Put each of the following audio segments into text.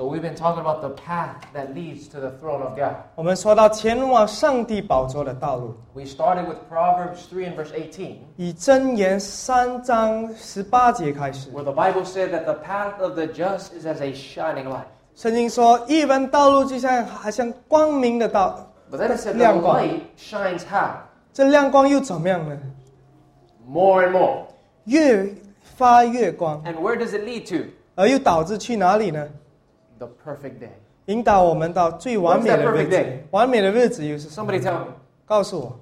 So we've been talking about the path that leads to the throne of God. 我们说到前往上帝宝座的道路， We started with Proverbs 3 and verse 18, 以箴言三章十八节开始。 where the Bible said that the path of the just is as a shining light. 圣经说，一人道路就像好像光明的道， But then it said the 亮光。 light shines how? 这亮光又怎么样呢？ More and more. 越发越光， And where does it lead to? 而又导致去哪里呢？ The perfect day. 引导我们到最完美的 When's that 日 perfect 子 day?。完美的日子又是什么 Somebody tell me. 告诉我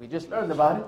We just learned about it.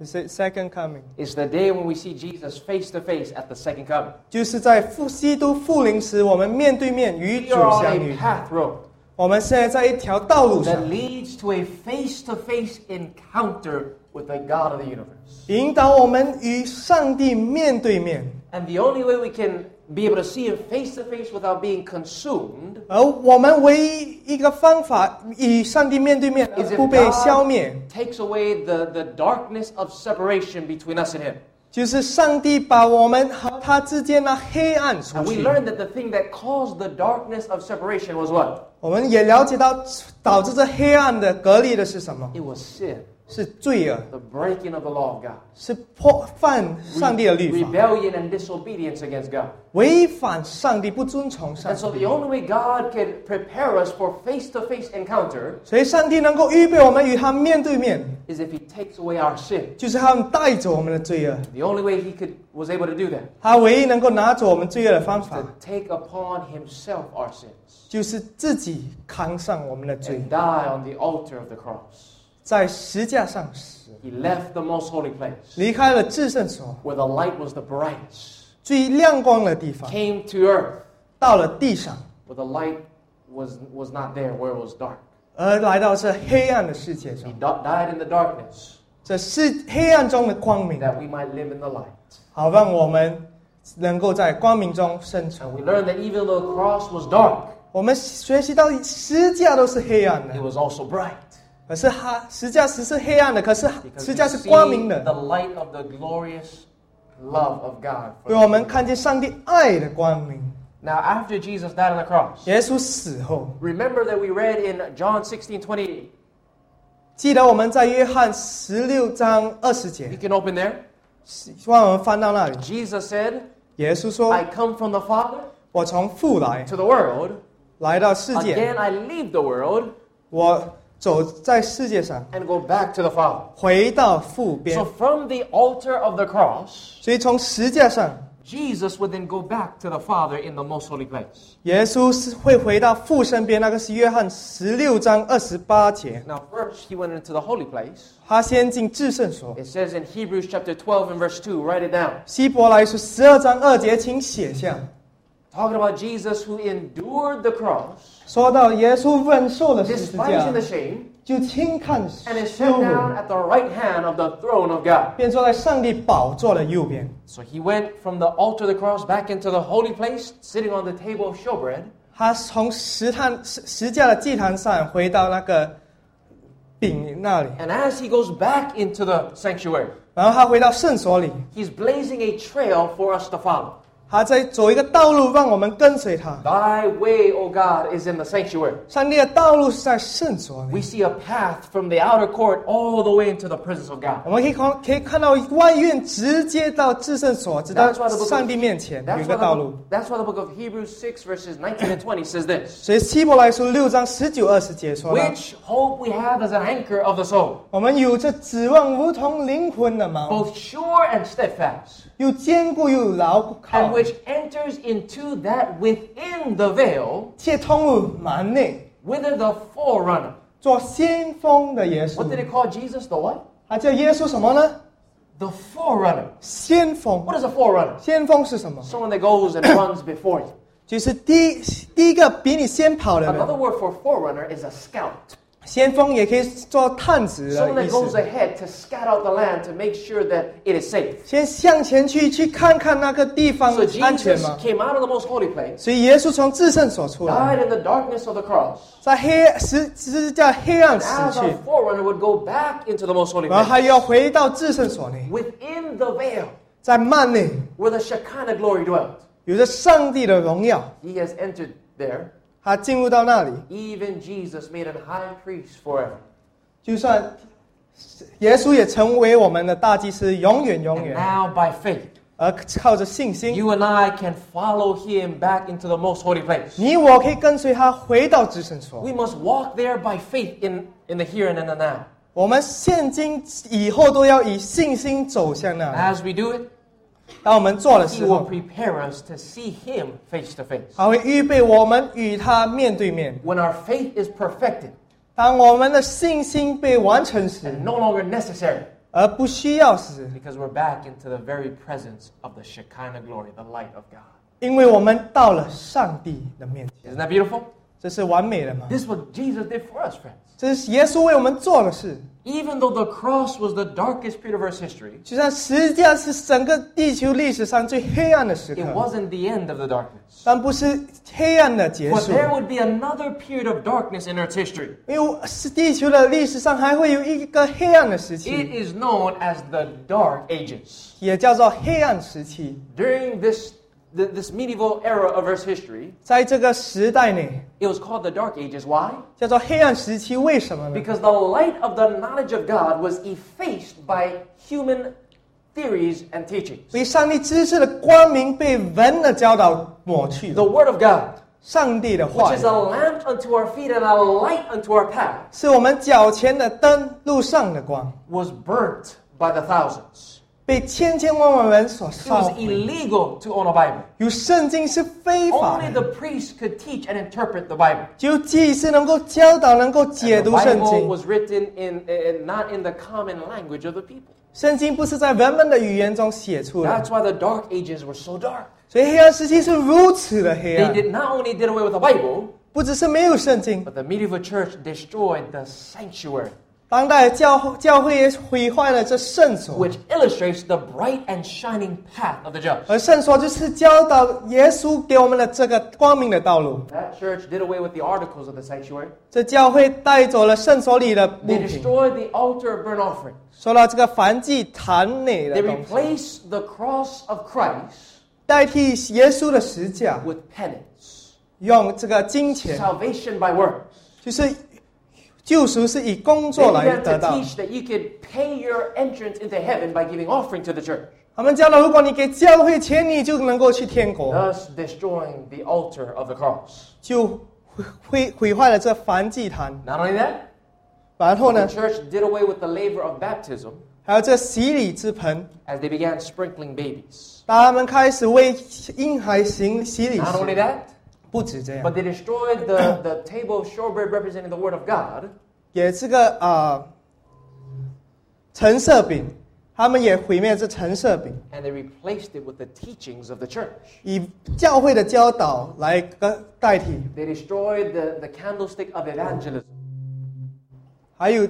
，the second coming， It's the day when we see Jesus face to face at the second coming. 就是在复基督复临时，我们面对面与 We 主 are on 相 a 遇。 path road 我们现在在一条道路 that 上， leads to a face to face encounter with the God of the universe. 引导我们与上帝面对面。 And the only way we can be able to see Him face to face without being consumed 而我们唯一一个方法与上帝面对面，而 is if 不被消灭， God takes away the, the darkness of separation between us and Him. 就是上帝把我们和他之间的黑暗除 And we 去。 learned that the thing that caused the darkness of separation was what? 我们也了解到，导致这黑暗的隔离的是什么？ It was sin, 是罪恶， the breaking of the law of God. 是破犯上帝的律法， rebellion and disobedience against God. 违反上帝，不遵从上 And so 帝 the。only way God can prepare us for face-to-face encounter 所以，上帝能够预备我们与他面对面， is if He takes away our sin. 就是他们带走我们的罪恶。 The only way He could was able to do that 他唯一能够拿走我们罪恶的方 is 法 to，take upon Himself our sins 就是自己扛上我们的罪 and，die on the altar of the cross. 在石架上死， He left the most holy place 离开了至圣所 where the light was the brightest, 最亮光的地方， came to earth 到了地上， where the light was was not there, where it was dark. 而来到这黑暗的世界 He 上， di- died in the darkness 这是黑暗中的光明， that we might live in the light. 好让我们能够在光明中生存。 And we learned that even though the cross was dark, 我们学习到十架都是黑暗 it 的， was also bright. 可是哈十架只是黑暗的，可是 Because 十 we 架是 see 光明 the 的， light of the glorious love of God. for 为 us. 我们看见上帝爱的光明。 Now, after Jesus died on the cross, 耶稣死后， remember that we read in John 16 28. 记得我们在约翰十六章二十 You 节， can open there. 希望我们翻到那里。 Jesus said, 耶稣说 I come from the Father：“ 我从父来， to the world. 来到世界， Again, I leave the world 我 走在世界上， and go back to the Father. 回到父边 So,。from the altar of the cross, 所以从石架上， Jesus would then go back to the Father in the most holy place. 耶稣是会回到父身边。那个是约翰十六章二十八节。 Now, first, he went into the holy place. 他先进至圣所。 It says in Hebrews chapter 12 and verse 2, write it down. 希伯来书十二章二节，请写下。 Talking about Jesus who endured the cross, 说到耶稣忍受了十字 despising 架 the，shame, 就轻看 and is 羞 set down 辱， at the right hand of the throne of God. 便坐在上帝宝座的右边。 So he went from the altar of the cross back into the holy place, sitting on the table of showbread. 他从石坛石石架的祭坛上回到那个饼那里， And as he goes back into the sanctuary, 然后他回到圣所里， he's blazing a trail for us to follow. 他在走一个道路，让我们跟随他。 Thy way, O God, is in the sanctuary. 上帝的道路是在圣所里 We，see a path from the outer court all the way into the presence of God. 我们可以看可以看到外院直接到至圣所，直到 That's why the book of- 上帝面前有 That's 一 why, 个 the 道 book, 路。 that's why the book of Hebrews 6, verses 19 and 20 says this 所以希伯来书六章十九二十节说到， Which hope we have as an anchor of the soul, 我们有着指望如同灵魂的锚， both sure and steadfast, 又坚固又牢 and 靠， which enters into that within the veil, 且通入幔内， whither the forerunner. 做先锋的耶 What did 稣。 it call Jesus? The what? 他叫耶稣什么呢？ The forerunner. 先锋。 What is a forerunner? 先锋是什么？ Someone that goes and runs before you. 就是第第一个比你先跑的 Another 人。 word for forerunner is a scout. 先锋也可以做探子 Someone 的意 that goes 思。 ahead to scout out the land to make sure that it is safe. 先向前去去看看那个地方 So 安全 Jesus 吗？ came out of the most holy place, 所以耶稣从至圣所出来， died in the darkness of the cross, 在黑十十字架黑暗 and 死 as 去 a，forerunner would go back into the most holy 然后 place. 还要回到至圣所内， Within the veil 在幔内， where the Shekinah glory dwelt. 有着上帝的荣耀， He has entered there. 他进入到那里， Even Jesus made an high priest forever. 就算耶稣也成为我们的大祭司，永远永 And 远。 now, by faith, 而靠着信心， you and I can follow him back into the most holy place. 你我可以跟随他回到至圣所。 We must walk there by faith in, in the here and in the now. 我们现今以后都要以信心走向那里。 As we do it, 当我们做的 he 时 will 候， prepare us to see him face to face. 他会预备我们与他面对面。 When our faith is perfected 当我们的信心被完成时， and no longer necessary, 而不需要时， because we're back into the very presence of the Shekinah glory, the light of God. 因为我们到了上帝的面前， Isn't that beautiful? 这是完美的吗？ This is what Jesus did for us, friends. 这是耶稣为我们做的事。 Even though the cross was the darkest period of Earth's history, 就像十字架是整个地球历史上最黑暗的时 it 刻， wasn't the end of the darkness. 但不是黑暗的结 But 束， there would be another period of darkness in Earth's history. 因为是地球的历史上还会有一个黑暗的时 It 期， is known as the Dark Ages. 也叫做黑暗时期。 During this, th- this medieval era of Earth's history, 在这个时代内， it was called the Dark Ages. Why? 叫做黑暗时期，为什么呢？ Because the light of the knowledge of God was effaced by human theories and teachings. 因为上帝知识的光明被人的教导抹去 The 了。 Word of God, 上帝的 which 话 is a lamp unto our feet and a light unto our path, 是我们脚前的灯，路上的光， was burnt by the thousands. 被千千万万人所 It 烧 was 毁。 illegal to own a Bible. 有圣经是非法 Only 的， the priest could teach and interpret the Bible. 只有祭司能够教导，能够解 And the 读圣 Bible 经。 was written in, in not in the common language of the people. 圣经不是在人们的语言中写出的， That's why the dark ages were so dark. 所以黑暗时期是如此的黑 They 暗。 did not only did away with the Bible, 不只是没有圣经， but the medieval church destroyed the sanctuary, 当代的教教会也毁坏了这圣所， which illustrates the bright and shining path of the just. 而圣所就是教导耶稣给我们的这个光明的道路。 That church did away with the articles of the sanctuary. 这教会带走了圣所里的物 They 品。 destroyed the altar of burnt offering. 说到这个燔祭坛内 They 的东西， replaced the cross of Christ 代替耶稣的十架， with penance. 用这个金钱， Salvation by works. 就是 救赎是以工作来得到。They teach that you could pay your entrance into heaven by giving offering to the church. 他们讲了，如果你给教会钱，你就能够去天国。Thus destroying the altar of the cross，就毁毁坏了这燔祭坛。Not only that，然后呢？The church did away with the laver of baptism，还有这洗礼之盆。As they began sprinkling babies，他们开始为婴孩行洗礼。Not only that。不止这样 but，they destroyed the, the table of showbread representing the Word of God 也这个啊橙色饼，他们也毁灭这橙色饼， and they replaced it with the teachings of the church. 以教会的教导来跟代替， They destroyed the, the candlestick of evangelism 还有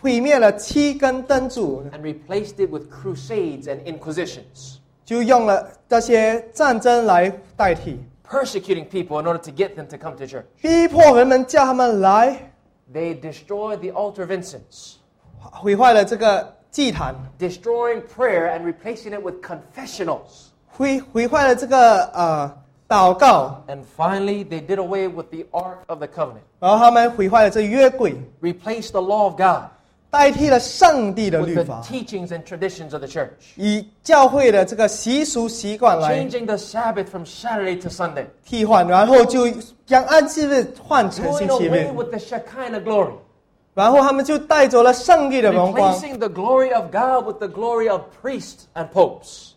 毁灭了七根灯柱， and replaced it with crusades and inquisitions, 就用了这些战争来代替， persecuting people in order to get them to come to church. 逼迫人们叫他们来， They destroyed the altar of incense, 毁坏了这个祭坛， destroying prayer and replacing it with confessionals. 毁毁坏了这个呃祷告， And finally, they did away with the Ark of the Covenant, 然后他们毁坏了这约柜， replaced the law of God 代替了上帝的 with 律 the 法，teachings and traditions of the church, 以教会的这个习俗习惯来 changing the Sabbath from Saturday to Sunday, 替换，然后就将安息日换成 doing 星期 away 日，with the Shekinah glory, 然后他们就带走了上帝的荣光，replacing the glory of God with the glory of priests and popes.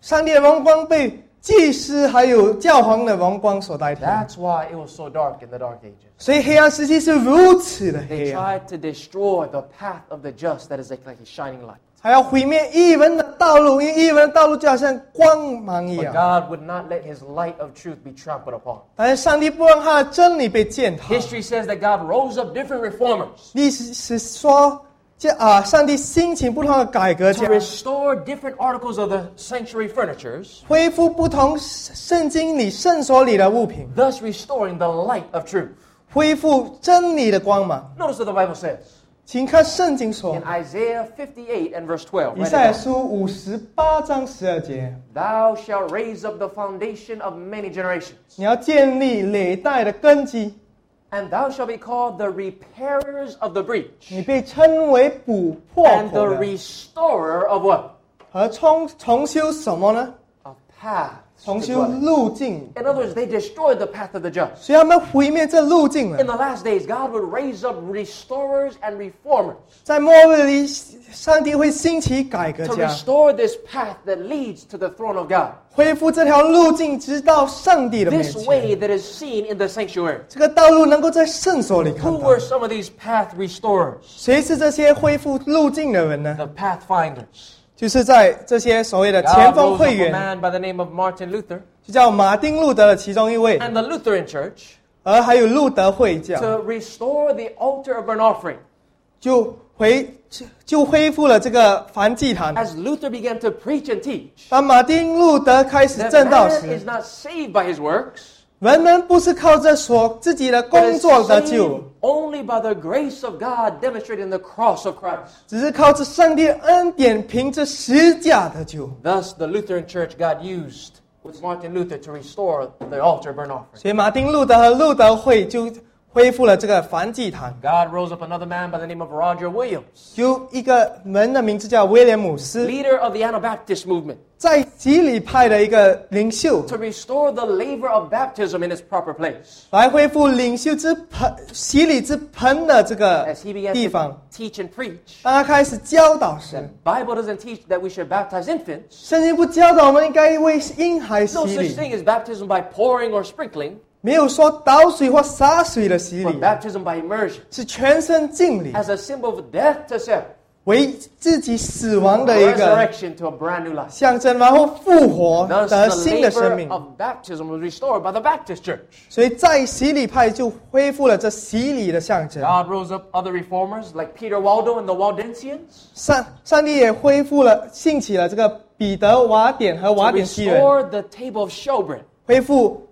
上帝的荣光被 祭司还有教皇的荣光所代替， That's why it was so dark in the Dark Ages. 所以黑暗时期是如此的 They 黑暗， tried to destroy the path of the just that is like, like a shining light. 还要毁灭异人的道路，因为异人的道路就好像光芒一 But 样， God would not let his light of truth be trampled upon. 但是上帝不让他的真理被践踏。 History says that God rose up different reformers 历史是说， 这啊，上帝兴起不同的改革 to 家， restore different articles of the sanctuary furnitures, 恢复不同圣经里圣所里的物品， thus restoring the light of truth. 恢复真理的光芒。 Notice what the Bible says. 请看圣经说 in，Isaiah 58 and verse 12. 以 write it 赛亚 down. 书五十八章十二节， Thou shalt raise up the foundation of many generations, 你要建立累代的根基， and thou shalt be called the repairers of the breach, 你被称为补破 and 口 the 的 restorer of what? 和重重修什么呢？ Of paths. to 重修 dwell in. 路径， In other words, they destroyed the path of the just. 所以他们毁灭这路径 In 了。 the last days, God would raise up restorers and reformers 在末日里，上帝会兴起改革 to 家， restore this path that leads to the throne of God. 恢复这条路径，直到上帝的面 This 前。 way that is seen in the sanctuary. 这个道路能够在圣所里看 Who 到 were。some of these path restorers? 谁是这些恢复路径的人呢？ The pathfinders. 就是在这些所谓的前锋会员就叫马丁路德的其中一位，and the Lutheran Church 而还有路德会教，to restore the altar of burnt offering. 就回就就恢复了这个燔祭坛。As Luther began to preach and teach, 当马丁路德开始正道时人们不是靠着所自己的工作得救，only by the grace of God demonstrated in the cross of Christ. 只是靠着上帝的恩典，凭着十架得救。 Thus, the Lutheran Church God used with Martin Luther to restore the altar burnt offering. 所以马丁路德和路德会就 恢复了这个梵祭坛。God rose up another man by the name of Roger Williams, 由一个人的名字叫威廉姆斯，leader of the Anabaptist movement, to restore the laver of baptism in its proper place. 来恢复领袖之盆洗礼之盆的这个 and preach, doesn't teach that we should baptize infants. No such thing as baptism by pouring or sprinkling. 没有说倒水或洒水的洗 by immersion 是全身浸礼，as a symbol of death to self, resurrection to a brand new life. 象征，然后复活 the laver 命。of baptism was restored by the Baptist Church. rose up other reformers like Peter Waldo and the Waldensians the table of showbread. 恢复，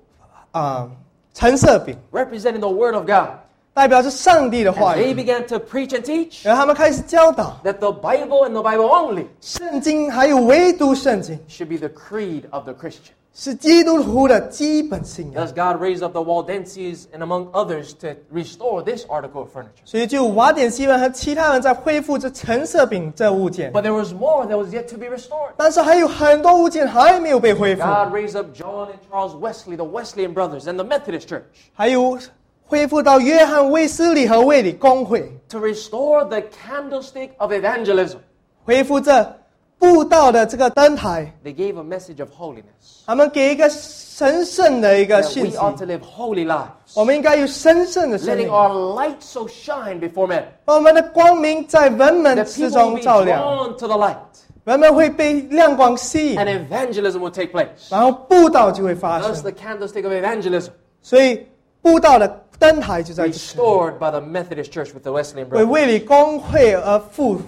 啊。橙色饼， representing the Word of God. 代表着上帝的话 And they 语。 began to preach and teach 然后他们开始教导 that the Bible and the Bible only 圣经，还有唯独圣经 should be the creed of the Christian. 是基督徒的基本信仰。 Thus, God raised up the Waldenses and among others to restore this article of furniture. 所以就瓦典西人和其他人在恢复这橙色饼这物件， But there was more that was yet to be restored. 但是还有很多物件还没有被恢复， God raised up John and Charles Wesley, the Wesleyan brothers, and the Methodist Church 还有恢复到约翰卫斯理和卫理公会， to restore the candlestick of evangelism. 恢复这 布道的这个灯台。 They gave a message of holiness. 他们给一个神圣的一个 That 讯 we 息， ought to live holy lives, 我们应该有神圣的生 letting 命， our light so shine before men 我们的光明在人们 that 之 people will 中 be 照亮， drawn to the light, 人们会被亮光吸引 and，evangelism will take place. 然后布道就会发 Thus, 生。 the candlestick of evangelism 所以布道的灯台就在这里， restored by the Methodist Church with the Wesleyan 为 brothers. 卫理公会而复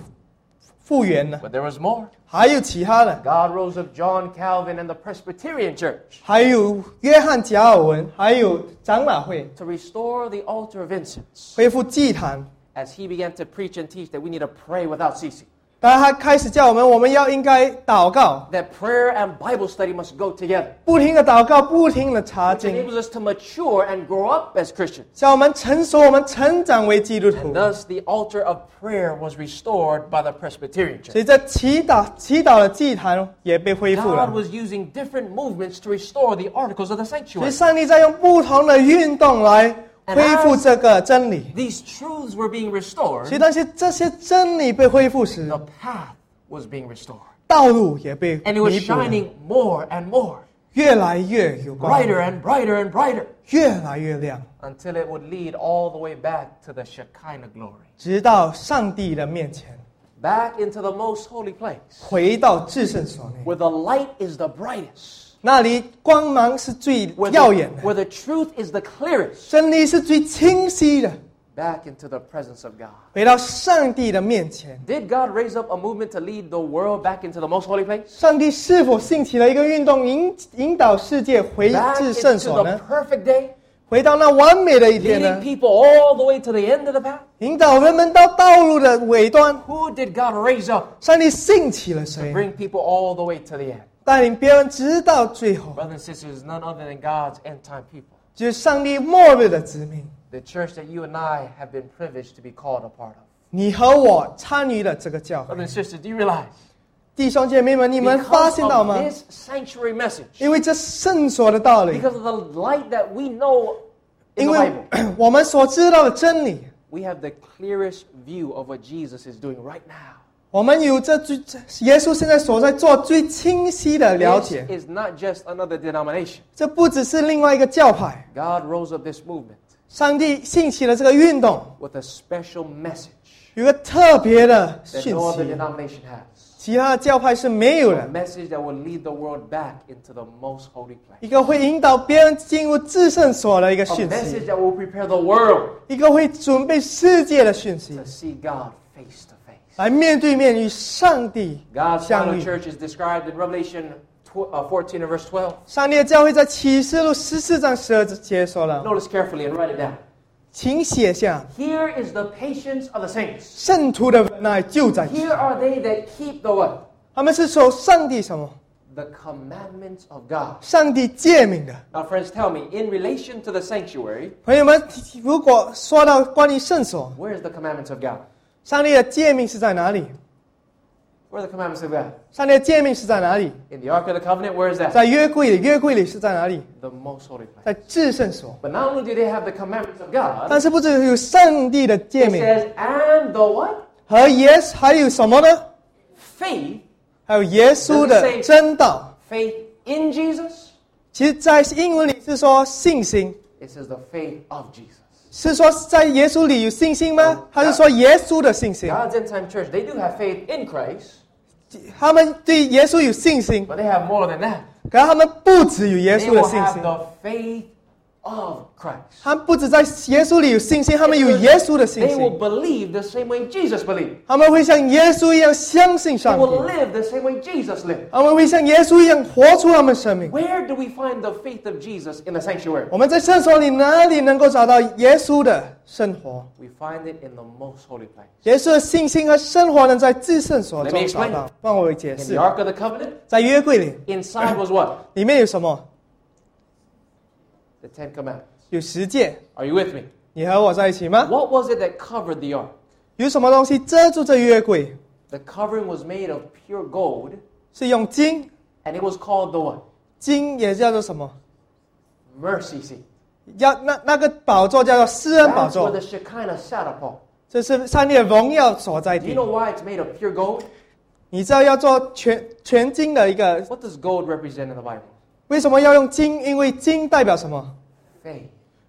复原了。 But there was more. 还有其他的， God rose up John Calvin and the Presbyterian Church 还有约翰贾尔文，还有长老会 to restore the altar of incense 恢复祭坛。 as he began to preach and teach that we need to pray without ceasing. 当然，他开始叫我们，我们要应该祷告， That prayer and Bible study must go together, 不停的祷告，不停的查 which 经， enables us to mature and grow up as Christians. 叫我们成熟，我们成长为基督徒 And。thus, the altar of prayer was restored by the Presbyterian 所 Church. 以这祈祷祈祷的祭坛也被恢复 God 了。 was using different movements to restore the articles of the 所以 sanctuary. 上帝在用不同的运动来 恢复这个真理。 These truths were being 所以 restored. 当些这些真理被恢复时 The，path was being restored. 道路也被 And it was 弥补了， shining more and more, 越来越有光， brighter and brighter and brighter, 越来越亮， until it would lead all the way back to the Shekinah glory. 直到上帝的面前， Back into the most holy place, 回到至圣所内， where the light is the brightest, 那里光芒是最 where 耀眼 the, 的， where the truth is the clearest. 真理是最清晰的， Back into the presence of God. 回到上帝的面前。 Did God raise up a movement to lead the world back into the most holy place? 上帝是否兴起了一个运动，引引导世界回 Back 至圣 into 所 the 呢？ perfect day? 回到那完美的一天 leading 呢， people all the way to the end of the path? 引导人们到道路的尾端。 Who did God raise up 上帝兴起了 to 谁， bring people all the way to the end? 带领别人直到最后， Brothers and sisters, none other than God's end time people. 就是上帝末日的子民。 The church that you and I have been privileged to be called a part of. 你和我参与了这个教会， Brothers and sisters, do you realize? 弟兄姐妹们，你们发 Because 现到吗 of？this sanctuary message, 因为这圣所的道理， because of the light that we know in 因 the 为 Bible, 我们所知道的真理， we have the clearest view of what Jesus is doing right now. 我们有这最耶稣现在所在做最清晰的了 This 解。is not just another denomination. 这不只是另外一个教派，God rose up this movement 上帝兴起了这个运动，with a special message 有个特别的 that 讯 no other 息，denomination has. 其他的教派是没有 A 的。message that will lead the world back into the most holy place. 一个会引导别人进入至圣所的一个 A 讯 message 息，that will prepare the world 一个会准备世界的讯息to，see God face to face. 来面对面与上帝 God's 相 final 遇。 church is described in Revelation tw- uh, 14 and verse 12. 上帝的教会在启示录十四章十二节说了， Notice carefully and write it down. 请写下 Here is the patience of the saints. 圣徒的忍耐就在此。 Here are they that keep the what? 他们是守上帝什么？ The commandments of God. 上帝诫命的。 Now, friends, tell me, in relation to the sanctuary, 朋友们，如果说到关于圣所， where is the commandments of God? 上帝的诫命是在哪里？ Where are the commandments of God? 上帝的诫命是在哪里？ In the Ark of the Covenant, where is that? 在约柜里，约柜里是在哪里？ The most holy place. 在至圣所。 But not only do they have the commandments of God, 但是不只有上帝的诫 it 命， says, and the what? 和耶稣还有什么呢？ Faith. 还有耶稣的真道。 Faith in Jesus. 其实，在英文里是说信心， It says the faith of Jesus. 是说在耶稣里有信心吗？还是说耶稣的信心？God's time church, they do have faith in Christ, 他们对耶稣有信心，but they have more than that. 可是他们不只有耶 They 稣的 will 信 have 心，the faith of Christ. 他们不止在耶稣里有信心，他们有耶稣的信 They will，believe the same way Jesus believed. 他们会像耶稣一样相信 They 上 will 帝，live the same way Jesus lived. 他们会像耶稣一样活出他们生命。Where do we find the faith of Jesus in the sanctuary? 我们在圣所里哪里能够找到耶稣的生活？We find it in the most holy place. 耶稣的信心和生活能在至圣所 Let 中找.到。帮我解 In 释 the，Ark of the Covenant, 在约柜里 inside was what? 里面有什么？The Ten Commandments. 有十诫。 Are you with me? 你和我在一起吗？ What was it that covered the ark? 有什么东西遮住这约柜？ The covering was made of pure gold, 是用金， and it was called the what? 金也叫做什么？ Mercy seat. 要那那个宝座叫做施恩宝 That's where 座 the，Shekinah sat upon. 这是上帝的荣耀所在 Do you 地。 know why it's made of pure gold? 你知道要做全全金的一个， What does gold represent in the Bible? 为什么要用金？因为金代表什么？ Faith.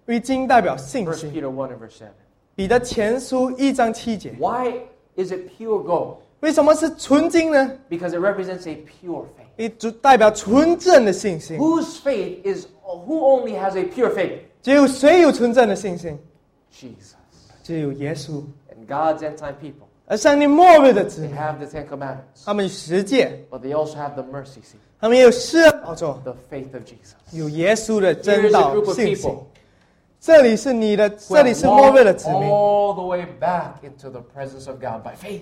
因为金代表信 First 心。 Peter 1 and verse 7. 彼得前书一章七节， Why is it pure gold? 为什么是纯金呢？ Because it represents a pure faith. 也主代表纯正的信心。 Whose faith is, who only has a pure faith? 只有谁有纯正的信心？ Jesus. 只有耶稣。 And God's end time people, 而上帝末日的子 they 民， have the Ten Commandments, 他们有十诫， but they also have the mercy seat, 他们也有施恩宝座， the faith of Jesus. 有耶稣的 Here 真 is a 道 group of 信心 people。这里是你的， who 这里 have 是末日的 walked 子民， all the way back into the presence of God by faith.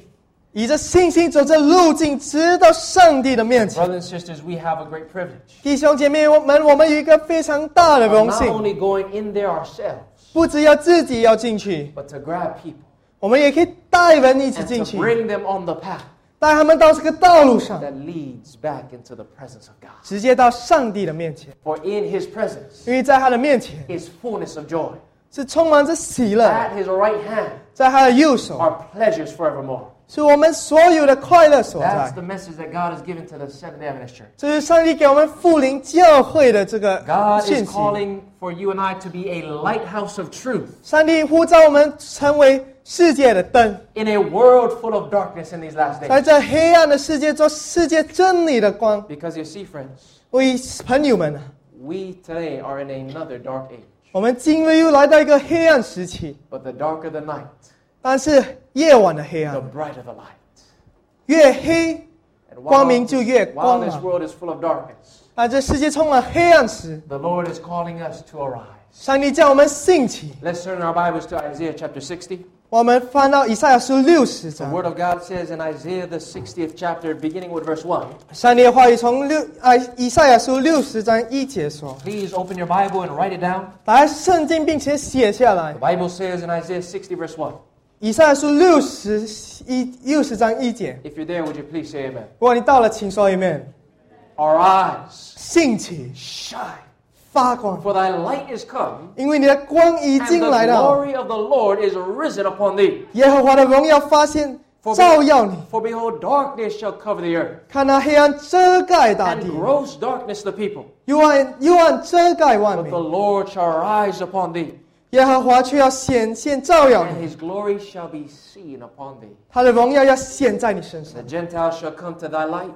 以着信心走这路径，直到上帝的面前。 Brothers and sisters, we have a great privilege. 弟兄姐妹们，我们有一个非常大的 of 荣 Not 幸， only going in there ourselves, 不只要自己要进去， but to grab people 我们也可以带人一起 and 进 to 去， bring them on the path 带他们到这个道路上， that leads back into the presence of God. 直接到上帝的面前。 For in His presence 因为在他的面前 is fullness of joy. 是充满着喜乐， At His right hand 在他的右手 are pleasures forevermore. 是我们所有的快乐所 That's 在。 the message that God has given to the Seventh Day Adventist Church. 这是上帝给我们富林教会的这个 God 讯 is 息。 calling for you and I to be a lighthouse of truth 上帝呼召我们成为 世界的灯， in a world full of darkness in these last 在 days. 这黑暗的世界做世界真理的光。 Because you see, friends, 为朋友们啊， we today are in another dark age. 我们今日又来到一个黑暗时期， But the darker the night, 但是夜晚的黑 the 暗 brighter the light. 越黑， And 光明就越 while 光 this 芒。 world is full of darkness, 当这世界充满黑暗时， the Lord is calling us to arise. 上帝叫我们兴起。 Let's turn our Bibles to Isaiah chapter 60. 我们翻到以赛亚书六十 The 章， Word of God says in Isaiah, the 60th chapter, beginning with verse 1. 上帝的话语从六啊以赛亚书六十章一节说 Please open your Bible and write it down.：“ 打开圣经，并且写下来。 The Bible says in Isaiah 60, verse 1. ”以赛亚书六十一六十章一节。 If you're there, would you please say amen? 如果你到了，请说一遍。 Arise, 兴起， shine, 发光， for thy light is come, 因为你的光已 and 经 the 来到， glory of the Lord is risen upon thee. 耶和华的荣耀发现照耀你。 For behold, darkness shall cover the earth, 看那黑暗遮盖大 and 地， gross darkness the people. 幽暗幽暗遮盖万 But 民 the。Lord shall arise upon thee, 耶和华却要显现照耀 and 你， his glory shall be seen upon thee. 他的荣耀要显在你身上 The。Gentiles shall come to thy light,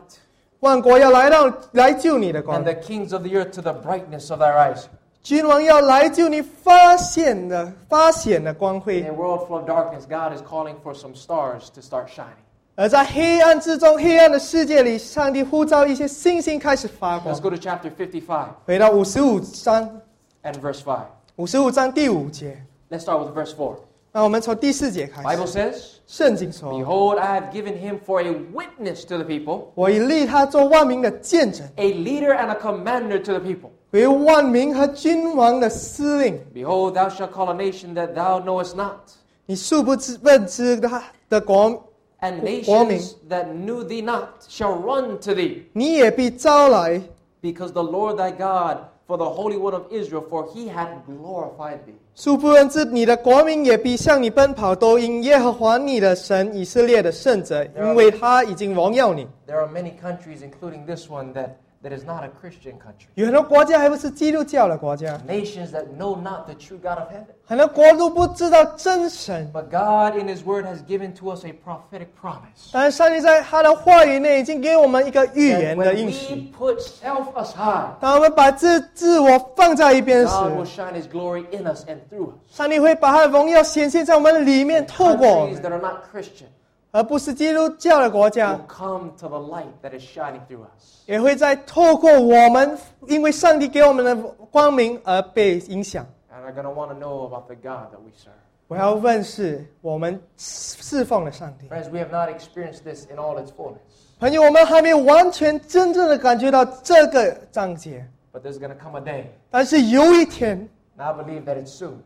万国要来到来救你的光 and，the kings of the earth to the brightness of thy rising. 君王要来救你发现的发显的光 In 辉 a。world full of darkness, God is calling for some stars to start shining. 而在黑暗之中，黑暗的世界里，上帝呼召一些星星开始发光 Let's。go to chapter 55回到五十五章， and verse 5. 五十五章第五节。 Let's start with verse 4. 那我们从第四节开 Bible 始。 says, 圣经说 Behold, I have given him for a witness to the people,：“ 我已立他做万民的见证， a leader and a commander to the people. 为万民和君王的司令。 Behold, thou shalt call a nation that thou knowest not, 你素不知认知他的国， and Wo- nations that knew thee not shall run to thee, 你也必招来。 because the Lord thy God, for the Holy One of Israel, for he hath glorified thee. 素不认知你的国民也必向你奔跑，都因耶和华你的神以色列的圣者，因为他已经荣耀你。 There are many countries, including this one, that, that is not a Christian country. 有很多国家还不是基督教的国家， Nations that know not the true God of heaven. 很多国都不知道真神。 But God, in His Word, has given to us a prophetic promise. 但是上帝在他的话语内已经给我们一个预 that 言的 when 应 we 许。 put self aside, 当我们把自自我放在一边时， God will shine His glory in us and through us. 上帝会把他的荣耀显现在我们里面，透过我 Countries 们， that are not Christian 而不是基督教的国家 will，come to the light that is shining through us. 也会在透过我们，因为上帝给我们的光明而被影响。 And are going to want to know about the God that we serve. 我要认识我们侍奉的上帝。 Friends, we have not experienced this in all its fullness, 朋友，我们还没有完全真正的感觉到这个章节， but there's going to come a day, 但是有一天， and I believe that it's soon.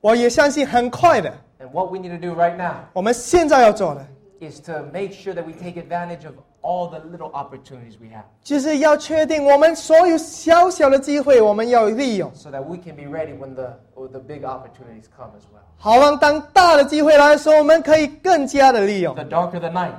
我也相信很快的， And what we need to do right now 我们现在要做的， is to make sure that we take advantage of all the little opportunities we have 就是要确定我们所有小小的机会，我们要利用， so that we can be ready when the, when the big opportunities come as well. 好让当大的机会来的时候，我们可以更加的利用。 The darker the night,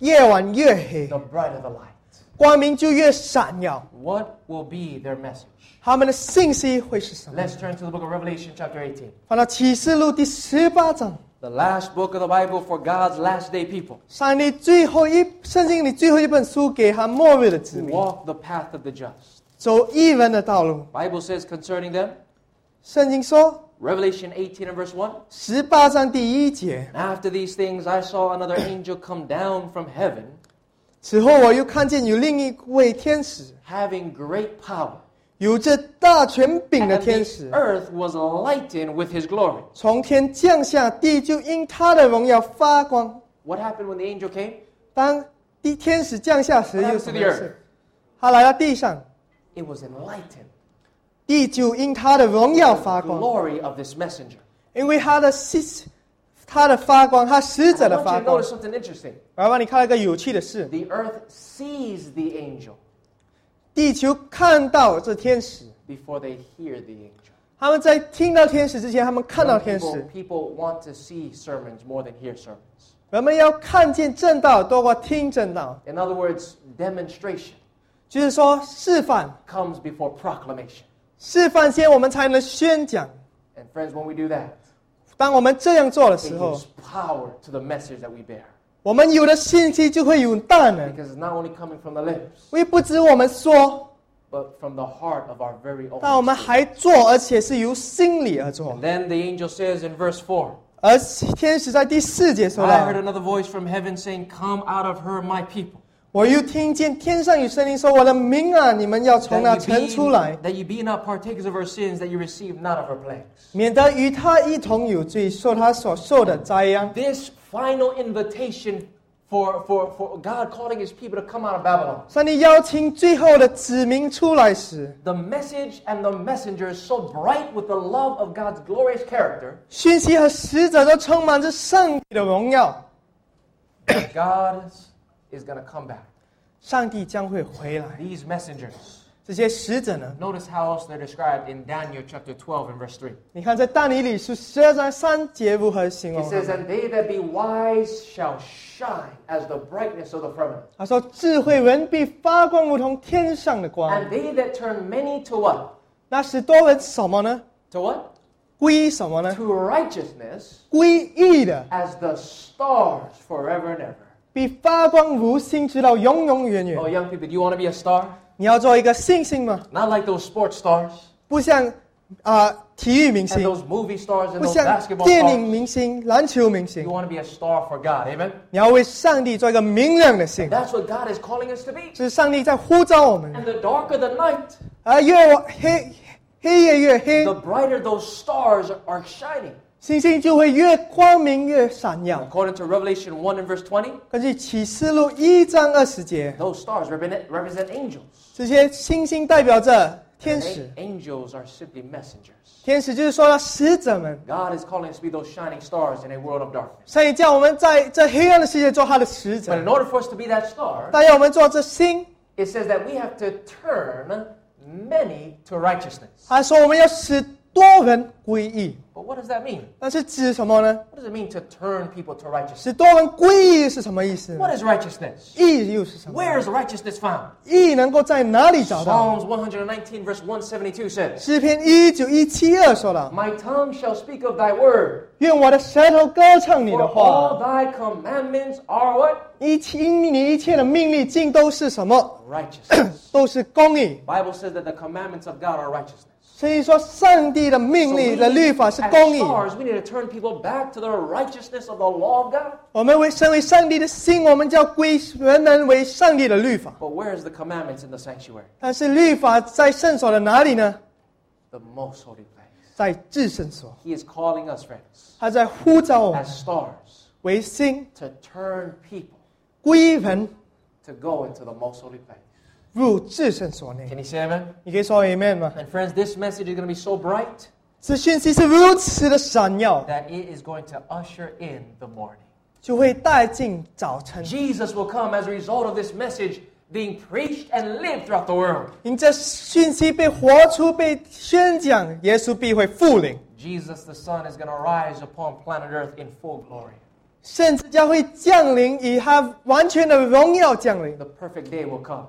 夜晚越黑， the brighter the light. 光明就越闪耀。 What will be their message? 他们的信息会是什么？ Let's turn to the book of Revelation, chapter 18. 翻到启示录第十八章， The last book of the Bible for God's last day people 上帝最后一圣经里最后一本书给他末日的子 who 民， walk the path of the just. 走义人的道路。 Bible says concerning them, 圣经说， Revelation 18 and verse 1. 十八章第一节， And after these things, I saw another angel come down from heaven, 此后我又看见有另一位天使， having great power. 有着大权柄的 And 天 the 使， earth was lightened with his glory. 从天降下，地就因他的荣耀发光。 What happened when the angel came? 当地天使降下时， What happened 有 to 什 the 么 earth? 事？他来到地上， It was enlightened. 地就因他的荣耀发 The 光， glory of this messenger. 因为他的使他的发光，他使 I 者的 want 发 you to 光。 notice something interesting. 我要帮你看到一个有趣的事： The earth sees the angel 地球看到这天使， before they hear the angel. 他们在听到天使之前，他们看到 Some 天 people, 使。 people want to see sermons more than hear sermons. 人们要看见正道多过听正道， In other words, demonstration 就是说示范， comes before proclamation. 示范先我们才能宣讲。 And friends, when we do that, 当我们这样做的 it 时候 gives，power to the message that we bear. 我们有的信息就会有大能，Because it's not only coming from the lips, 因为不止我们说，but from the heart of our very own. 但我们.还做，而且是由心里而做 then the angel says in verse four. 而天使在第四节说 I heard 到 another voice from heaven saying, Come out of her, my people,：“ 我又听见天上有声音说：“我的民啊，你们要从那 That 城 you, 出来 be,，that you be not partakers of her sins, that you receive not of her plagues. 免得与他一同有罪，受他所受的灾殃。This final invitation for, for, for God calling his people to come out of Babylon. ”上帝邀请最后的子民出来时， The message and the messenger is so bright with the love of God's glorious character 讯息和使者都充满着上帝的荣耀， that God is going to come back. 上帝将会回来。 These messengers. 这些使者呢？ Notice how else they're described in Daniel chapter 12 and verse 3. 你看，在但以理书十二章三节如何形 It 容？ says, And they that be wise shall shine as the brightness of the firmament. 他说：“智慧人必发光，如同天上的光。 And they that turn many to what? ”那使多人什么呢？ To what? 归什么呢？ To righteousness 归义的， as the stars forever and ever. 必发光如星，直到永永远远 Oh,。young people, do you want to be a star? 你要做一个星星吗？ Not like those sports stars 不像啊、体育明 and 星， those movie stars and 不 those 像 basketball 电影 stars. 明星、篮球明 You 星。 want to be a star for God. Amen? 你要为上帝做一个明亮的星， That's what God is calling us to be. 这是上帝在呼召我们。 And the darker the night, 而越晚黑，黑夜越黑， the brighter those stars are shining. 星星就会越光明越闪耀。 According to Revelation 1 and verse 20, 根据启示录一章二十节， those stars represent, represent angels. 这些星星代表着天 And 使 a-，angels are simply messengers. 天使就是说使者们。 God is calling us to be those shining stars in a world of darkness. 所以叫我们在这黑暗的世界做他的使 But 者 in，order for us to be that star, 但要我们做这星。 it says that we have to turn many to righteousness. 他说我们要使 多人归义， But what does that mean? 那是指什么呢？ What does it mean to turn people to righteousness? 使多人归义是什么意思呢 What？is righteousness? 义又是什么？ Where is righteousness found? 义能够在哪里找到？ Psalms 119 verse 172 says, 诗篇一九一七二说到 My tongue shall speak of thy word,：“ 愿我的舌头歌唱你 for 的 all 话， thy commandments are what? 一切因你一切的命令尽都是什么？ Righteousness. 都是公义。 Bible says that the commandments of God are righteousness. 所以说，上帝的 So 命 we 令的 need- 律法是 as 公义。 stars, we need to turn people back to the righteousness of the law of God. 我们为身为上帝的心，我们就要归人们为上帝的律法。 But where is the commandments in the sanctuary? 但是律法在圣所的哪里呢？ The most holy place. 在至圣所。 He is calling us, friends, 他在呼召我们 as stars, 为心 to turn people 归人 to go into the most holy place. 入至圣所内。 Can you say amen? 你可以说 Amen 吗？ And friends, this message is going to be so bright 这讯息是如此的闪耀， that it is going to usher in the morning. 就会带进早晨。 Jesus will come as a result of this message being preached and lived throughout the world. 因这讯息被活出、被宣讲，耶稣必会复临， Jesus the Son is going to rise upon planet Earth in full glory. 甚至将会降临，以他完全的荣耀降临。 The perfect day will come.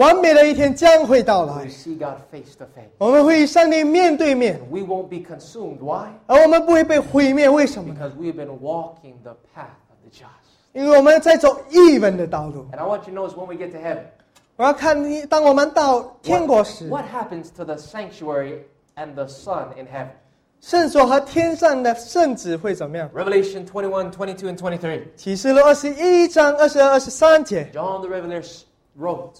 完美的一天将会到 We 来， see God face to face. 我们会与上帝面对面， We won't be consumed. Why? 而我们不会被毁灭。为什么呢？ Because we've been walking the path of the just. 因为我们在走义人的道路。 And I want you to notice when we get to heaven, 我要看你，当我们到天国 what, 时， what happens to the sanctuary and the sun in heaven? 圣所和天上的圣子会怎么样？ Revelation 21, 22, and 23. 启示录二十一章二十二、二十三节， John the Revelator wrote,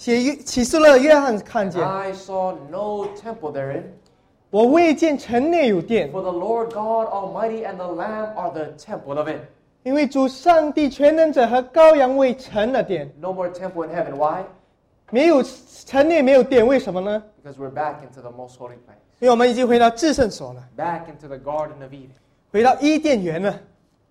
写约启示录的约翰看见， I saw no temple therein, 我未见城内有殿， for the Lord God Almighty and the Lamb are the temple of it. 因为主上帝全能者和羔羊为城的殿， No more temple in heaven. Why? 没有城内没有殿，为什么呢？ Because we're back into the most holy place, 因为我们已经回到至圣所了， back into the Garden of Eden. 回到伊甸园了。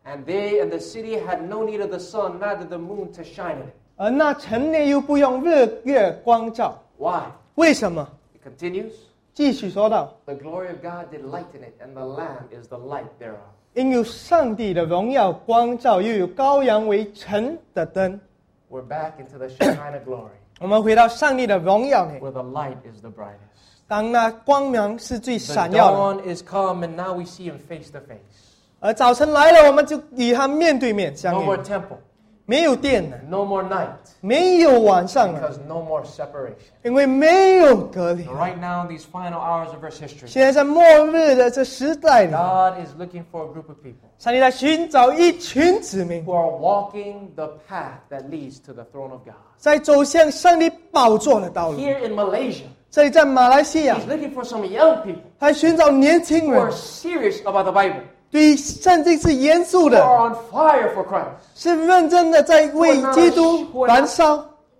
And they and the city had no need of the sun, neither the moon to shine in it. 而那城内又不用日月光照，Why? 为什么？It continues. 继续说到，The glory of God did lighten it, and the Lamb is the light thereof. 因有上帝的荣耀光照，又有羔羊为城的灯。We're back into the Shekinah glory, 我们回到上帝的荣耀内，where the light is the brightest. 当那光芒是最 The 闪耀的。dawn is come, and now we see Him face to face. 而早晨来了，我们就与他面对面相 more 遇，temple. 没有电了， no more night, 没有晚上了， because no more separation. 因为没有隔离。 Right now, in these final hours of Earth's history, 现在在末日的这时代里， God is looking for a group of people 上帝在寻找一群子民， who are walking the path that leads to the throne of God. 在走向上帝宝座的道路。 Here in Malaysia, 这里在马来西亚 He's，looking for some young people 他寻找年轻 who are 人， serious about the Bible, 对圣经是严肃的，are on fire for Christ, 是认真的在为基督燃烧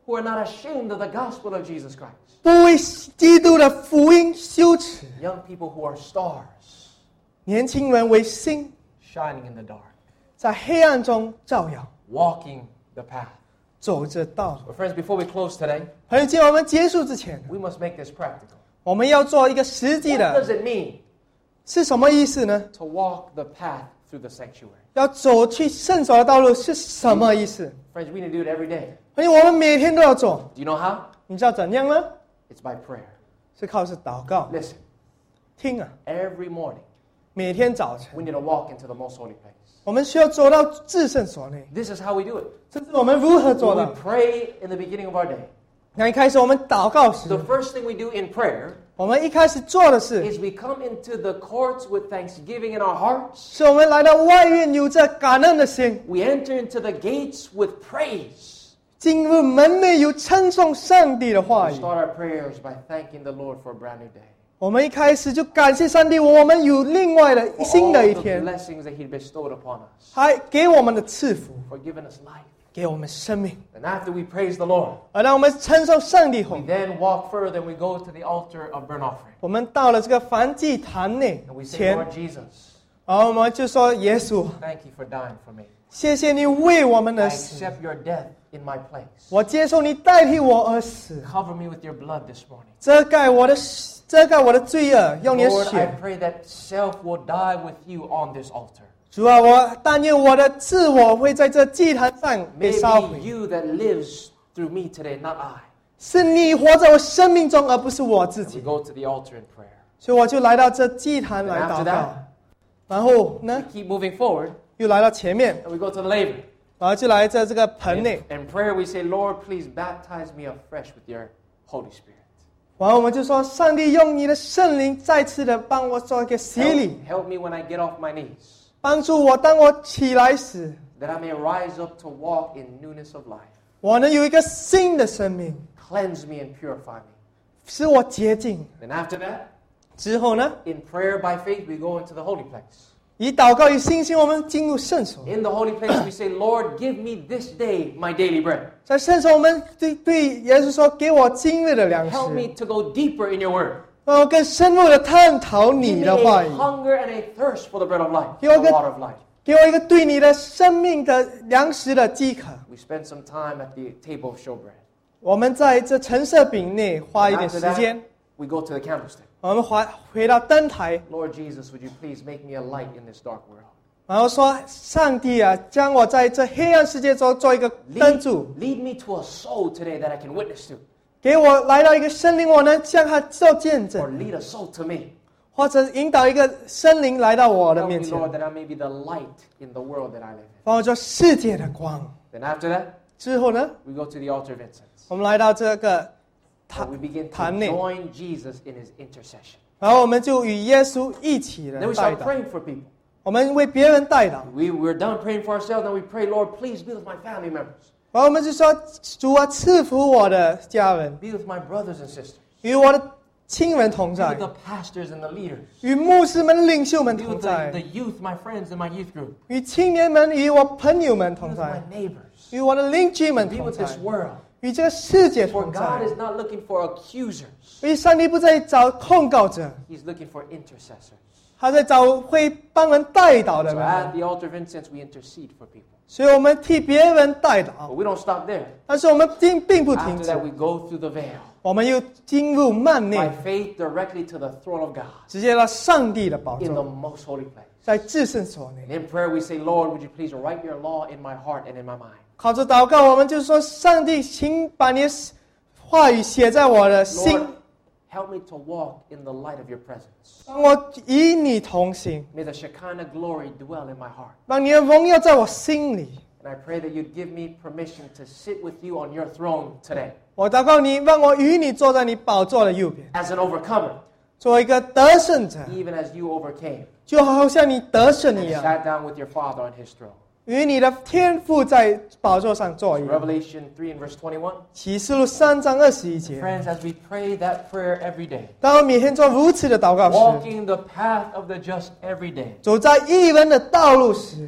，who are not ashamed of the gospel of Jesus Christ. 不为基督的福音羞耻。Young people who are stars 年轻人为星，shining in the dark, 在黑暗中照耀，walking the path. 走着道路。But friends, before we close today, 朋友，在我们结束之前，we must make this practical. 我们要做一个实际 What 的，does it mean 是什么意思呢？ to walk the path through the sanctuary? 要走去圣所的道路是什么意思？ Friends, we need to do it every day. 朋友，我们每天都要做， Do you know how? 你知道怎样吗？ It's by prayer. 是靠是祷告， Listen, 听啊， every morning 每天早晨， we need to walk into the most holy place. 我们需要走到至圣所内。 This is how we do it. 这是我们如何做 When 到 we？pray in the beginning of our day, 那一开始我们祷告时 the，first thing we do in prayer 我们一开始做的是， is we come into the courts with thanksgiving in our hearts. 是我们来到外院有着感恩的心， We enter into the gates with praise. 进入门内有称颂上帝的话 We 语。 start our prayers by thanking the Lord for a brand new day. 我们一开始就感谢上帝，我们有另外的 For 新 all 的一 the 天， blessings that He bestowed upon us. 还给我们的赐福， For giving us life. 给我们生命。 And after we praise the Lord, 而当我们称颂上帝后 we，then walk further and we go to the altar of burnt offering. 我们到了这个燔祭坛内 And we say, 前， Lord Jesus, 然后我们就说：“耶稣， thank you for dying for me. 谢谢你为我们 I 的死， accept your death in my place. 我接受你代替我而死， Cover me with your blood this morning. 遮盖我的遮盖我的罪恶，用你的 Lord, I 血。 pray that self will die with you on this altar. 主啊，我但愿我的自我会在这祭坛上被 May 烧 it 毁 be。you that lives through me today, not I. 是你活在我生命中，而不是我自 And we 己。 go to the altar in prayer. 所以我就来到这祭坛 And 来 after 祷告 that,，然后呢 we，keep moving forward 又来到前面， and we go to the laver. 然后就来在这个盆 In, 内， in prayer, we say, Lord, please baptize me afresh with your Holy Spirit. 然后我们就说：上帝用你的圣灵再次的帮我做一个洗 Help, 礼， help me when I get off my knees, 帮助我当我起来时， that I may rise up to walk in newness of life. 我能有一个新的生命， Cleanse me and purify me. 使我洁净。 And after that, 之后呢， in prayer by faith, we go into the holy place. 以祷告与信心，我们进入圣所。 In the holy place, we say, Lord, give me this day my daily bread. 在圣所，我们对对耶稣说：“给我今日的粮食， Help me to go deeper in your word. 让我更深入的探讨 Give 你 me 的话 a 语， hunger and a thirst for the bread of life, Give the us- water of life. 给我一个对你的生命的粮食的饥渴。 We spend some time at the table of showbread. 我们在这橙色饼内花一 And 点 after 时间 that,，we go to the candlestick. 我们回回到灯台， Lord Jesus, would you please make me a light in this dark world? 然后说：“上帝啊，将我在这黑暗世界中做一个灯 Lead, 柱， lead me to a soul today that I can witness to, 给我来到一个森林，我能向他做见 or 证， lead a soul to me. 或者引导一个森林来到我的 Help me, 面前， Lord, that I may be the light in the world that I live 帮我做世界的光。 in. Then after that, 之后呢， we go to the altar of incense. 我们来到这个 And 坛 we begin to 坛内， join Jesus in his intercession. 然后我们就与耶稣一起 Then 的 we 带 start 祷， praying for people. 我们为别人带祷， We, we're done praying for ourselves, then we pray, Lord, please be with my family members, 然后我们就说：主啊，赐福我的家人， be with my brothers and sisters, 与我的亲人同 be 在 with，the pastors and the leaders, 与牧师们、领袖们 be 同 with the, 在 the，youth, my friends in my youth group, 与青年们、与我朋友们 be 同 with 在 my，neighbors, 与我的邻居们 be 同 with 在 this，world. 与这个世界 For 同 God 在。 is not looking for accusers, 因为上帝不再找控告者， He's looking for intercessors. 他在找会帮人带祷的 So 人。 at the altar of incense, we intercede for people. 所以我们替别人带 But 祷，we don't stop there. 但是我们并并不停 After 止 that,，we go through the veil 我们又进入幔 by 内，faith directly to the throne of God 直接到上帝的宝 in the 座，most holy place. 在至圣所内。And in prayer, we say, Lord, would you please write your law in my heart and in my mind? 靠着祷告，我们就说：上帝，请把你的话语写在我的心 Lord,，help me to walk in the light of your presence. 让我与你同行， May the Shekinah glory dwell in my heart. 让你的荣耀在我心里。 And I pray that you'd give me permission to sit with you on your throne today 我祷告你，让我与你坐在你宝座的右边， as an overcomer, 做一个得胜者， even as you overcame 就好像你得胜一 and 样， sat down with your Father on his throne. 与你的天父在宝座上坐一样。 Revelation 3 and verse 21. 启示录三章二十一节。 Friends, as we pray that prayer every day, 当我每天做如此的祷告时， walking the path of the just every day, 走在义人的道路时，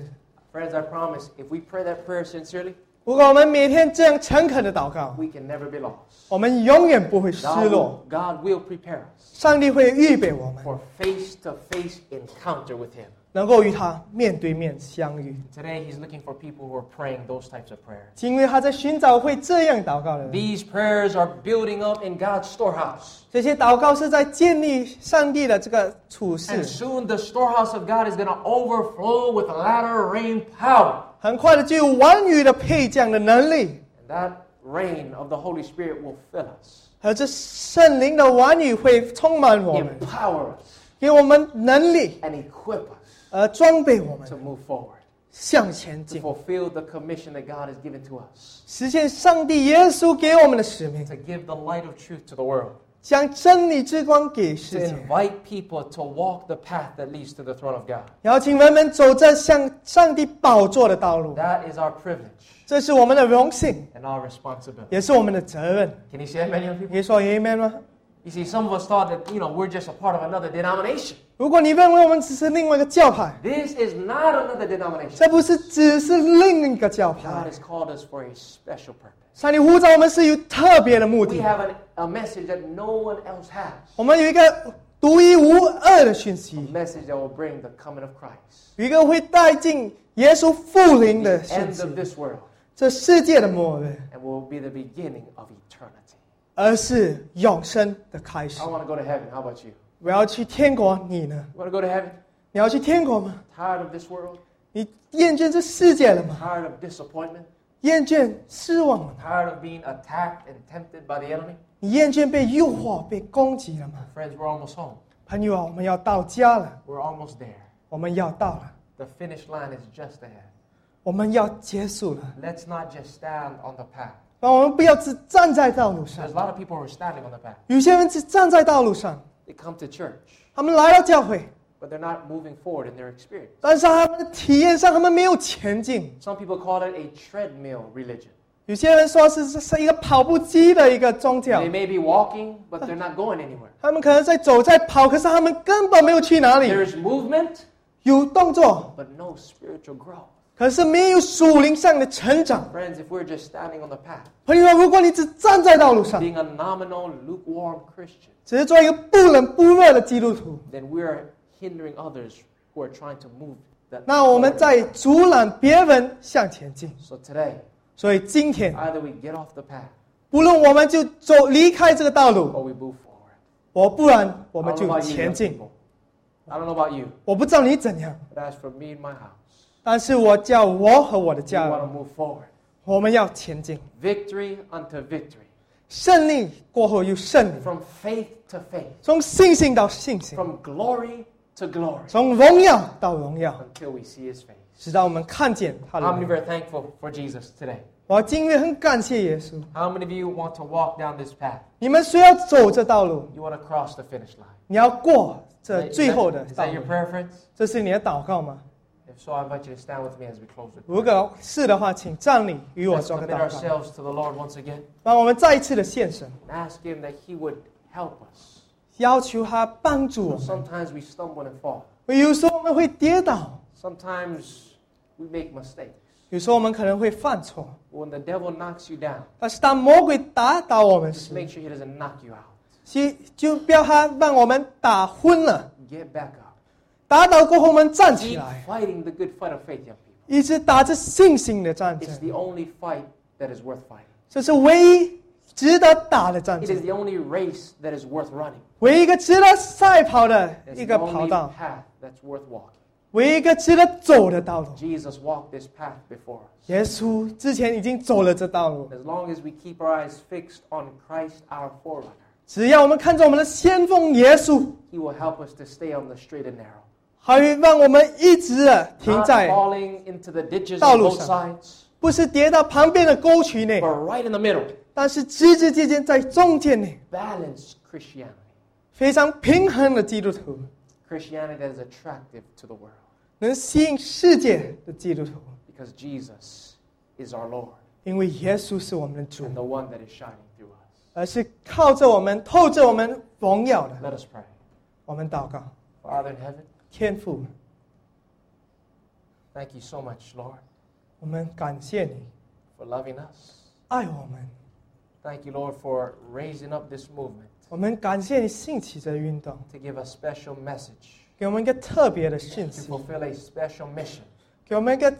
friends, I promise, if we pray that prayer sincerely, 如果我们每天这样诚恳的祷告， we can never be lost. 我们永远不会失 God 落 will,。God will prepare us 上帝会预备我们， for face to face encounter with Him. 能够与他面对面相遇。 Today, He's looking for people who are praying those types of prayers. 因为他在寻找会这样祷告的人。 These prayers are building up in God's storehouse. 这些祷告是在建立上帝的这个处 And 事， soon the storehouse of God is going to overflow with latter rain power. 很快的就有完雨的配降的能力， And that rain of the Holy Spirit will fill us, 而这圣灵的完雨会充满我们， empower us, 给我们能力， and equip us 而装备我们 to move forward, 向前 to 进， fulfill the commission that God has given to us, 实现上帝耶稣给我们的使命， to give the light of truth to the world, 将真理之光给 to 世界， invite people to walk the path that leads to the throne of God. 邀请人们走这向上帝宝座的道路。 That is our privilege 这是我们的荣幸， and our responsibility. 也是我们的责任。 Can you say amen, young people? 可以说 Amen 吗？ You see, some of us thought that, you know, we're just a part of another denomination. 如果你认为我们只是另外一个教派， This is not another denomination. 这不是只是另一个教 God 派。 has called us for a special purpose. 上帝呼召我们是有特别的目 We 的， have an, a message that no one else has. 我们有一个独一无二的讯 A 息， message that will bring the coming of Christ. 有一个会带进耶稣复临 The 的讯 end 息 of，this world. 这世界的末日， And will be the beginning of eternity. 而是永生的开始 I。want to go to heaven. How about you? 我要去天国，你呢？ You want to go to heaven? 你要去天国吗？ Tired of this world? 你厌倦这世界了吗？ Tired of disappointment? 厌倦失望了吗？ Tired of being attacked and tempted by the enemy? 你厌倦被诱惑、被攻击了吗？ Friends, we're almost home. 朋友啊，我们要到家了， We're almost there. 我们要到了， The finish line is just ahead. 我们要结束了。 Let's not just stand on the path. 让我们不要只站在道路 There's 上 a，lot of people who are standing on the path. 有些人只站在道路上， They come to church, 他们来到教会， but they're not moving forward in their experience. 但是他们的体验上，他们没有前进。 Some people call it a treadmill religion. 有些人说是是是一个跑步机的一个宗教 They，may be walking, but they're not going anywhere. 他们可能在走在跑，可是他们根本没有去哪里。 There's movement, 有动作， but no spiritual growth. 可是没有属灵上的成长。Friends, if we're just standing on the path, 朋友们，如果你只站在道路上，being a nominal, lukewarm Christian, 只是做一个不冷不热的基督徒，then we are hindering others who are trying to move that. 那我们在阻拦别人向前进。So today, 所以今天，either we get off the path 不论我们就走离开这个道路，or we move forward. 我不然我们就前进。I don't know about you, 我不知道你怎样，but as for me and my house, 但是我叫我和我的 we 家 want to 人， move forward. 我们要前进。 Victory unto victory. 胜利过后又胜利， From faith to faith. 从信心到信心， From glory to glory. 从荣耀到荣耀， Until we see his face. 直到我们看见他 How 的 many 美 of you are thankful for Jesus today? 我今天很感谢耶稣。 How many of you want to walk down this path? 你们需要走这道路， You want to cross the finish line? 你要过这 Is 最 that- 后的 is 道 that 路 your。prayer, friends? 这是你的祷告吗？ If so, I invite you to stand with me as we close the 如果是的话，请站立与我 Let's 做个 commit 祷告， ourselves to the Lord once again 让我们再一次的献身， and ask Him that He would help us. 要求他帮助我们。 Sometimes we stumble and fall. 有时候我们会跌倒， Sometimes we make mistakes. 有时候我们可能会犯错， When the devil knocks you down, 但是当魔鬼打倒我们 just 时， make sure he doesn't knock you out. 就就不要他让我们打昏了。 Get back up. 打倒过后，我们站起 Keep 来， fighting the good fight of faith, young people. 一直打着信心的战 It's 争， the only fight that is worth fighting. 这是唯一值得打的战 It 争 is，the only race that is worth running. 唯一一个值得赛跑的 It's 一 the 个跑 only 道， path that's worth walking. 唯一一个值得走的道路。 Jesus walked this path before us. 耶稣之前已经走了这道路， As long as we keep our eyes fixed on Christ, our forerunner, 只要我们看着我们的先锋耶稣， He will help us to stay on the straight and narrow. 还会让我们一直停在，falling into the ditches 道路上。不是跌到旁边的沟渠内，right in the middle. 但是直直接接在中间内.非常平衡的基督徒，Christianity that is attractive to the world 能吸引世界的基督徒，because Jesus is our Lord 因为耶稣是我们的主 and，the one that is shining through us. 而是靠着我们，透着我们荣耀的。Let us pray. 我们祷告，Father in heaven, 天父， thank you so much, Lord, 我们感谢你， for loving us. 爱我们， Thank you, Lord, for raising up this movement 我们感谢你兴起这运动， to give a special message, 给我们一个特别的讯 to 息， fulfill a special mission 给我们一个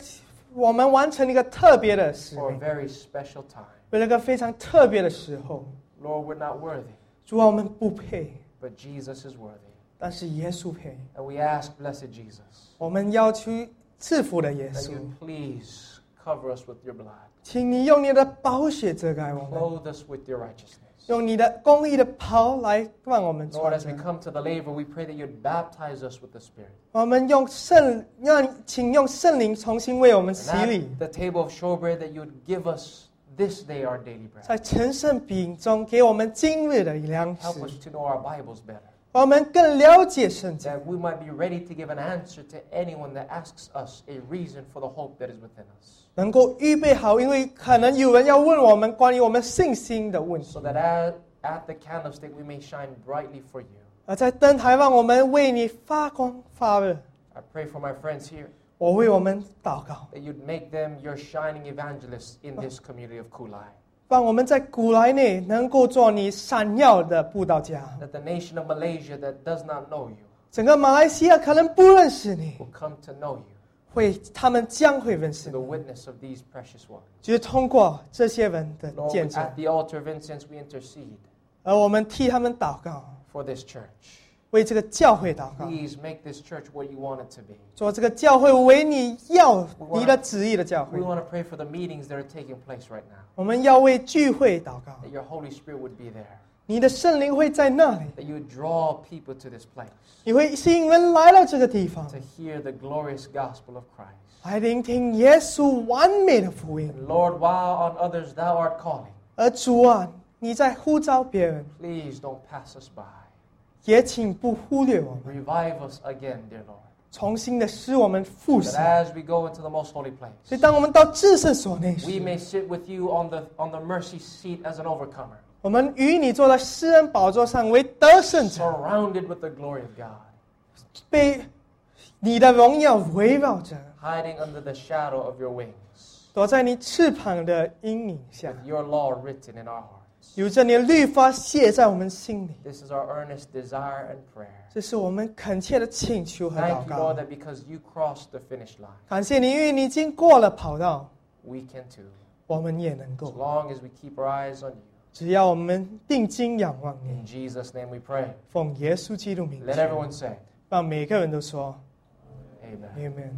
我们完成一个特别的使 for a 命， very special time. 为了一个非常特别的时候。 Lord, we're not worthy, 主啊，我们不配， but Jesus is worthy. 但是耶稣便宜。And we ask, blessed Jesus, 我们要去赐福的耶 that 稣，you please cover us with your blood, 请你用你的宝血遮盖我们，clothe us with your righteousness. 用你的公义的袍来让我们 Lord, as we come to the laver, we pray that you'd baptize us with the Spirit. 我们用圣，让请用圣灵重新为我们洗 And 礼 at，the table of showbread, that you'd give us this day our daily bread. 在神圣饼中给我们今日的粮食 Help，us to know our Bibles better. 我们更了解圣经， that we might be ready to give an answer to anyone that asks us a reason for the hope that is within us. 能够预备好，因为可能有人要问我们关于我们信心的问题 So。that at, at the candlestick we may shine brightly for you. 而在灯台让我们为你发光发热。 I pray for my friends here 我为我们祷告， that you'd make them your shining evangelists in this community of Kulai. 让我们在古来内能够做你闪耀的布道家。That the nation of Malaysia that does not know you 整个马来西亚可能不认识你，will come to know you 会他们将会认识 the 你，witness of these precious ones. 就是通过这些人的 Lord, 见证 at，the altar of incense we intercede 而我们替他们祷告，for this church. 为这个教会祷告， Please make this church what you want it to be. 做这个教会为你要你的旨意的教 We 会。 want to pray for the meetings that are taking place right now. 我们要为聚会祷告， That your Holy Spirit would be there. 你的圣灵会在那里， That you would draw people to this place 你会吸引人来到这个地方 to，hear the glorious gospel of Christ. 来聆听耶稣完美的福音。 And Lord, while on others thou art calling, 而主啊，你在呼召别人， please don't pass us by. 也请不忽略我们， Revive us again, dear Lord. 重新的使我们复 That 兴。 as we go into the most holy 所以， place, 当我们到至圣所内 we 时， may sit with you on the, on the mercy seat as an overcomer, 我们与你坐在施恩宝座上为得胜者， surrounded with the glory of God, 被你的荣耀围绕着， hiding under the shadow of your wings, 躲在你翅膀的阴影下， with your law written in our hearts. 有着你的律法写在我们心里。 This is our earnest desire and prayer. 这是我们恳切的请求和祷 Thank you, 告 Lord,。that because you crossed the finish line, 感谢你，因为你已经过了跑道， we can too. 我们也能 As 够。 long as we keep our eyes on you. 只要我们定睛仰望 In 你， Jesus' name we pray. 奉耶稣基督名 Let 求， everyone say, 让每个人都说 Amen. Amen。